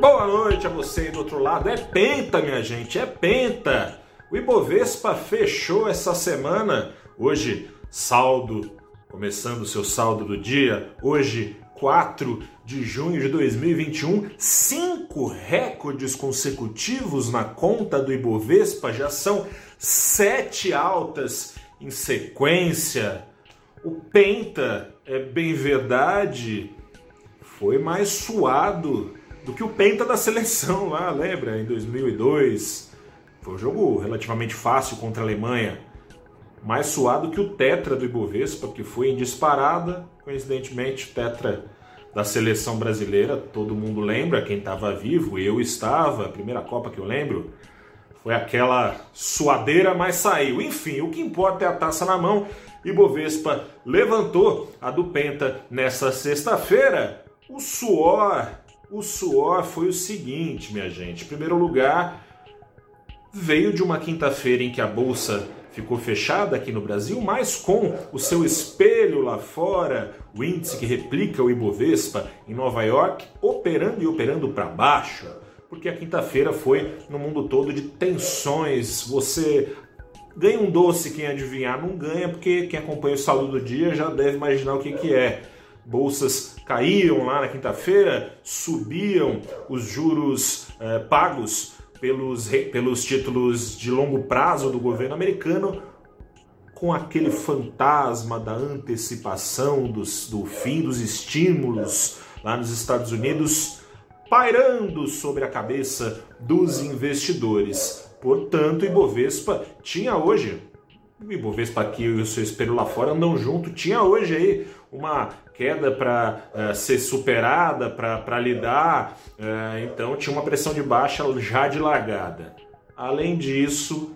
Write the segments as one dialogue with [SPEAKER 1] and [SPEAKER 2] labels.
[SPEAKER 1] Boa noite a você aí do outro lado. É penta, minha gente, é penta. O Ibovespa fechou essa semana. Hoje, saldo, começando o seu saldo do dia. Hoje, 4 de junho de 2021, cinco recordes consecutivos na conta do Ibovespa. Já são sete altas em sequência. O Penta, é bem verdade, foi mais suado do que o Penta da seleção lá, lembra? Em 2002. Foi um jogo relativamente fácil contra a Alemanha. Mais suado que o Tetra do Ibovespa, que foi em disparada. Coincidentemente, o Tetra da seleção brasileira, todo mundo lembra, quem estava vivo, eu estava, a primeira Copa que eu lembro, foi aquela suadeira, mas saiu. Enfim, o que importa é a taça na mão. Ibovespa levantou a do Penta nessa sexta-feira. O suor o suor foi o seguinte, minha gente. Em primeiro lugar, veio de uma quinta-feira em que a bolsa ficou fechada aqui no Brasil, mas com o seu espelho lá fora, o índice que replica o Ibovespa em Nova York, operando e operando para baixo, porque a quinta-feira foi no mundo todo de tensões. Você ganha um doce, quem adivinhar não ganha, porque quem acompanha o saldo do dia já deve imaginar o que, que é bolsas caíam lá na quinta-feira, subiam os juros eh, pagos pelos, pelos títulos de longo prazo do governo americano, com aquele fantasma da antecipação dos, do fim dos estímulos lá nos Estados Unidos pairando sobre a cabeça dos investidores. Portanto, Ibovespa tinha hoje, Ibovespa aqui e o seu espelho lá fora andam junto, tinha hoje aí uma queda para uh, eh, ser superada, para lidar, uh, então tinha uma pressão de baixa já de largada. Além disso,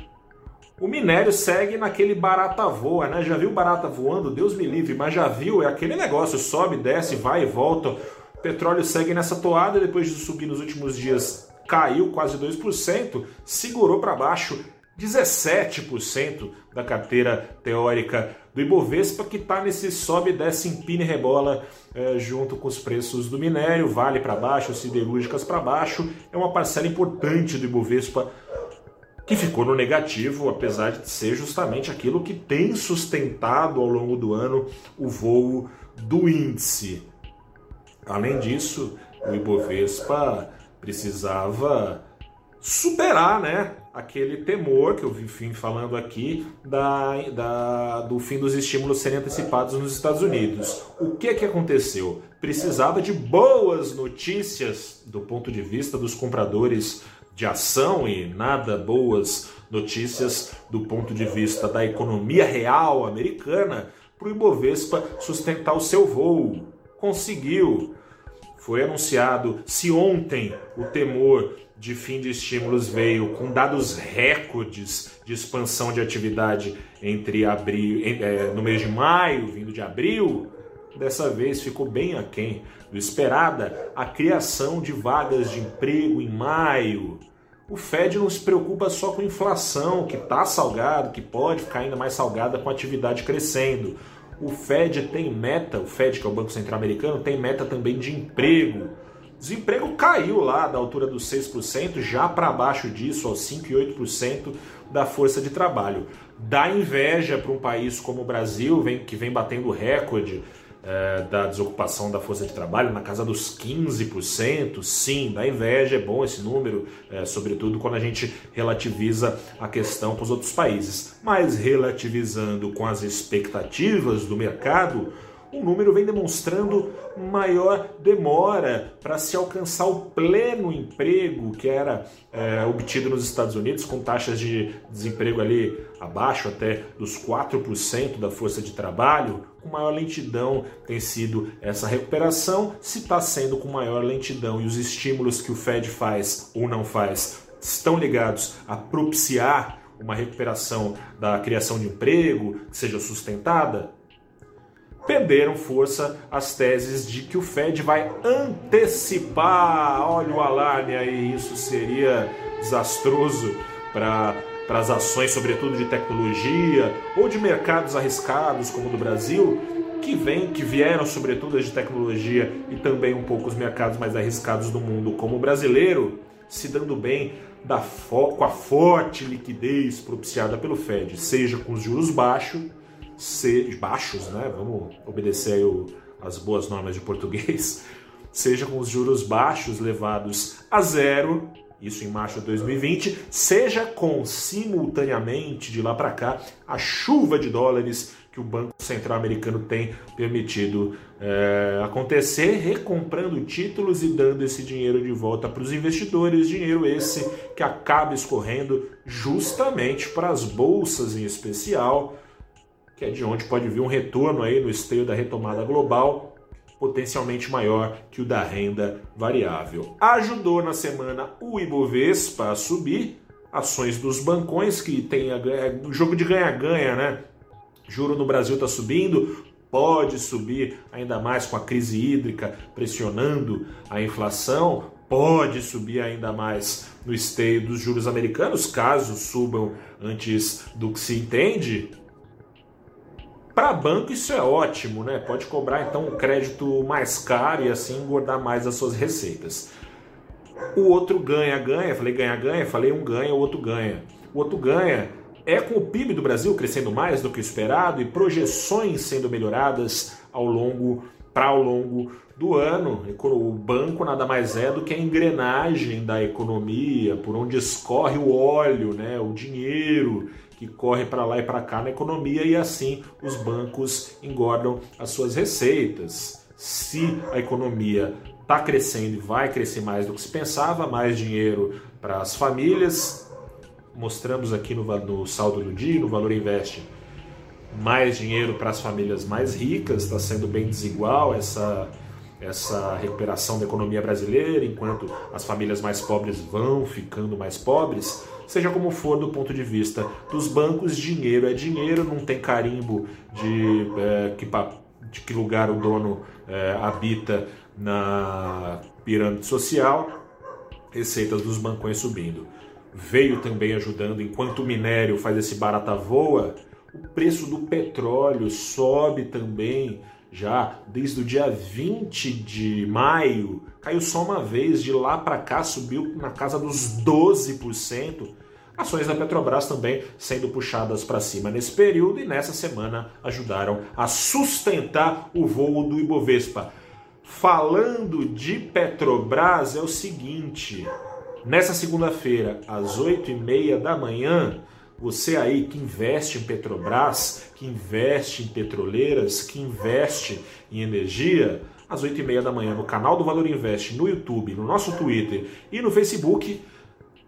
[SPEAKER 1] o minério segue naquele barata voa, né? Já viu barata voando? Deus me livre, mas já viu? É aquele negócio, sobe, desce, vai e volta. O petróleo segue nessa toada, depois de subir nos últimos dias, caiu quase 2%, segurou para baixo 17% da carteira teórica do Ibovespa, que está nesse sobe, desce, empina e rebola é, junto com os preços do minério, vale para baixo, siderúrgicas para baixo. É uma parcela importante do Ibovespa que ficou no negativo, apesar de ser justamente aquilo que tem sustentado ao longo do ano o voo do índice. Além disso, o Ibovespa precisava superar né, aquele temor que eu vim falando aqui da, da, do fim dos estímulos serem antecipados nos Estados Unidos. O que, que aconteceu? Precisava de boas notícias do ponto de vista dos compradores de ação e nada boas notícias do ponto de vista da economia real americana para o Ibovespa sustentar o seu voo. Conseguiu. Foi anunciado, se ontem o temor de fim de estímulos veio com dados recordes de expansão de atividade entre abril, é, no mês de maio, vindo de abril, dessa vez ficou bem aquém do esperada a criação de vagas de emprego em maio. O Fed não se preocupa só com inflação, que está salgado, que pode ficar ainda mais salgada com a atividade crescendo. O Fed tem meta, o Fed, que é o Banco Central Americano, tem meta também de emprego. Desemprego caiu lá da altura dos 6%, já para baixo disso, aos 5 e 8% da força de trabalho. Dá inveja para um país como o Brasil, vem, que vem batendo recorde é, da desocupação da força de trabalho na casa dos 15%. Sim, dá inveja, é bom esse número, é, sobretudo quando a gente relativiza a questão para os outros países. Mas relativizando com as expectativas do mercado, o número vem demonstrando maior demora para se alcançar o pleno emprego que era é, obtido nos Estados Unidos, com taxas de desemprego ali abaixo até dos 4% da força de trabalho. Com maior lentidão tem sido essa recuperação, se está sendo com maior lentidão e os estímulos que o Fed faz ou não faz estão ligados a propiciar uma recuperação da criação de emprego que seja sustentada, perderam força as teses de que o Fed vai antecipar. Olha o alarme aí, isso seria desastroso para para as ações, sobretudo de tecnologia ou de mercados arriscados como o do Brasil, que vem, que vieram sobretudo as de tecnologia e também um pouco os mercados mais arriscados do mundo, como o brasileiro, se dando bem da com a forte liquidez propiciada pelo Fed, seja com os juros baixos, se, baixos, né? Vamos obedecer o, as boas normas de português, seja com os juros baixos levados a zero isso em março de 2020, seja com simultaneamente de lá para cá a chuva de dólares que o Banco Central Americano tem permitido é, acontecer, recomprando títulos e dando esse dinheiro de volta para os investidores, dinheiro esse que acaba escorrendo justamente para as bolsas em especial, que é de onde pode vir um retorno aí no esteio da retomada global potencialmente maior que o da renda variável. Ajudou na semana o Ibovespa a subir, ações dos bancões que tem a, é, jogo de ganha-ganha, né? Juro no Brasil está subindo, pode subir ainda mais com a crise hídrica pressionando a inflação, pode subir ainda mais no esteio dos juros americanos, caso subam antes do que se entende, para banco isso é ótimo, né? Pode cobrar então um crédito mais caro e assim engordar mais as suas receitas. O outro ganha, ganha, falei ganha, ganha, falei um ganha, o outro ganha. O outro ganha é com o PIB do Brasil crescendo mais do que o esperado e projeções sendo melhoradas ao longo para ao longo do ano. O banco nada mais é do que a engrenagem da economia, por onde escorre o óleo, né, o dinheiro que corre para lá e para cá na economia e assim os bancos engordam as suas receitas. Se a economia está crescendo e vai crescer mais do que se pensava, mais dinheiro para as famílias, mostramos aqui no, no saldo do dia, no Valor Investe, mais dinheiro para as famílias mais ricas, está sendo bem desigual essa, essa recuperação da economia brasileira, enquanto as famílias mais pobres vão ficando mais pobres. Seja como for, do ponto de vista dos bancos, dinheiro é dinheiro, não tem carimbo de, é, que, de que lugar o dono é, habita na pirâmide social. Receitas dos bancões subindo. Veio também ajudando, enquanto o minério faz esse barata voa, o preço do petróleo sobe também já desde o dia 20 de maio, caiu só uma vez, de lá para cá subiu na casa dos 12%. Ações da Petrobras também sendo puxadas para cima nesse período e nessa semana ajudaram a sustentar o voo do Ibovespa. Falando de Petrobras, é o seguinte: nessa segunda-feira, às 8h30 da manhã, você aí que investe em Petrobras, que investe em petroleiras, que investe em energia, às 8h30 da manhã no canal do Valor Investe, no YouTube, no nosso Twitter e no Facebook,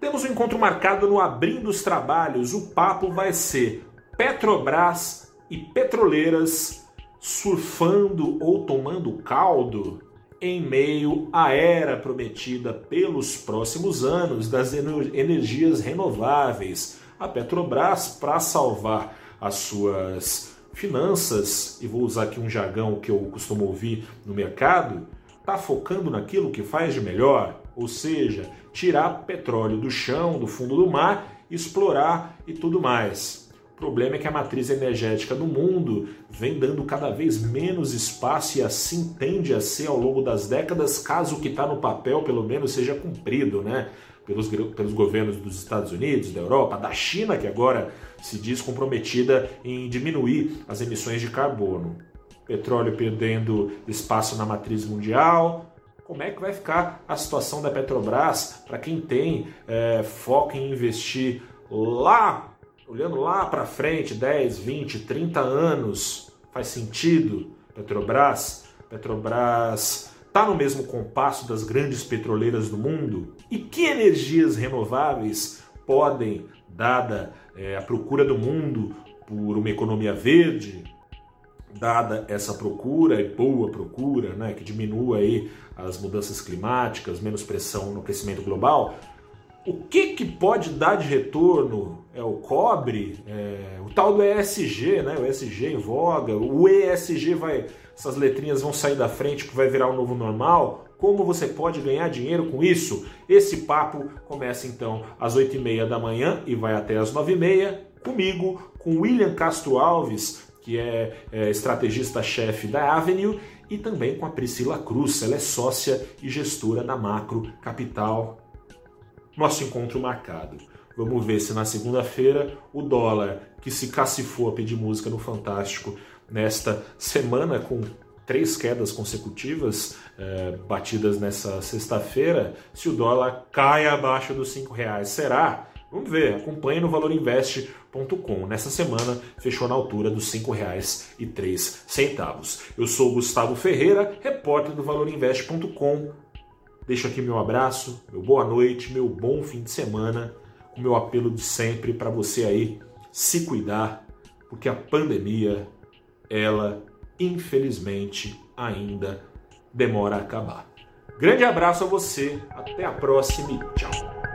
[SPEAKER 1] temos um encontro marcado no Abrindo os Trabalhos. O papo vai ser Petrobras e petroleiras surfando ou tomando caldo em meio à era prometida pelos próximos anos das energias renováveis a Petrobras, para salvar as suas finanças, e vou usar aqui um jargão que eu costumo ouvir no mercado, está focando naquilo que faz de melhor, ou seja, tirar petróleo do chão, do fundo do mar, explorar e tudo mais. O problema é que a matriz energética do mundo vem dando cada vez menos espaço e assim tende a ser ao longo das décadas, caso o que está no papel pelo menos seja cumprido, né? Pelos, pelos governos dos Estados Unidos, da Europa, da China, que agora se diz comprometida em diminuir as emissões de carbono. Petróleo perdendo espaço na matriz mundial. Como é que vai ficar a situação da Petrobras para quem tem é, foco em investir lá, olhando lá para frente, 10, 20, 30 anos? Faz sentido? Petrobras? Petrobras está no mesmo compasso das grandes petroleiras do mundo? E que energias renováveis podem, dada é, a procura do mundo por uma economia verde, dada essa procura e boa procura, né, que diminua aí as mudanças climáticas, menos pressão no crescimento global, o que, que pode dar de retorno? É o cobre, é, o tal do ESG, né? O ESG em voga, o ESG vai essas letrinhas vão sair da frente, que vai virar o um novo normal. Como você pode ganhar dinheiro com isso? Esse papo começa então às 8h30 da manhã e vai até às 9h30 comigo, com William Castro Alves, que é, é estrategista-chefe da Avenue, e também com a Priscila Cruz, ela é sócia e gestora da Macro Capital. Nosso encontro marcado. Vamos ver se na segunda-feira o dólar, que se cacifou a pedir música no Fantástico nesta semana, com três quedas consecutivas é, batidas nessa sexta-feira, se o dólar cai abaixo dos cinco reais. Será? Vamos ver, acompanhe no valorinvest.com. Nessa semana fechou na altura dos R$ 5,03. Eu sou Gustavo Ferreira, repórter do valorinvest.com. Deixo aqui meu abraço, meu boa noite, meu bom fim de semana, o meu apelo de sempre para você aí se cuidar, porque a pandemia, ela infelizmente ainda demora a acabar. Grande abraço a você, até a próxima e tchau.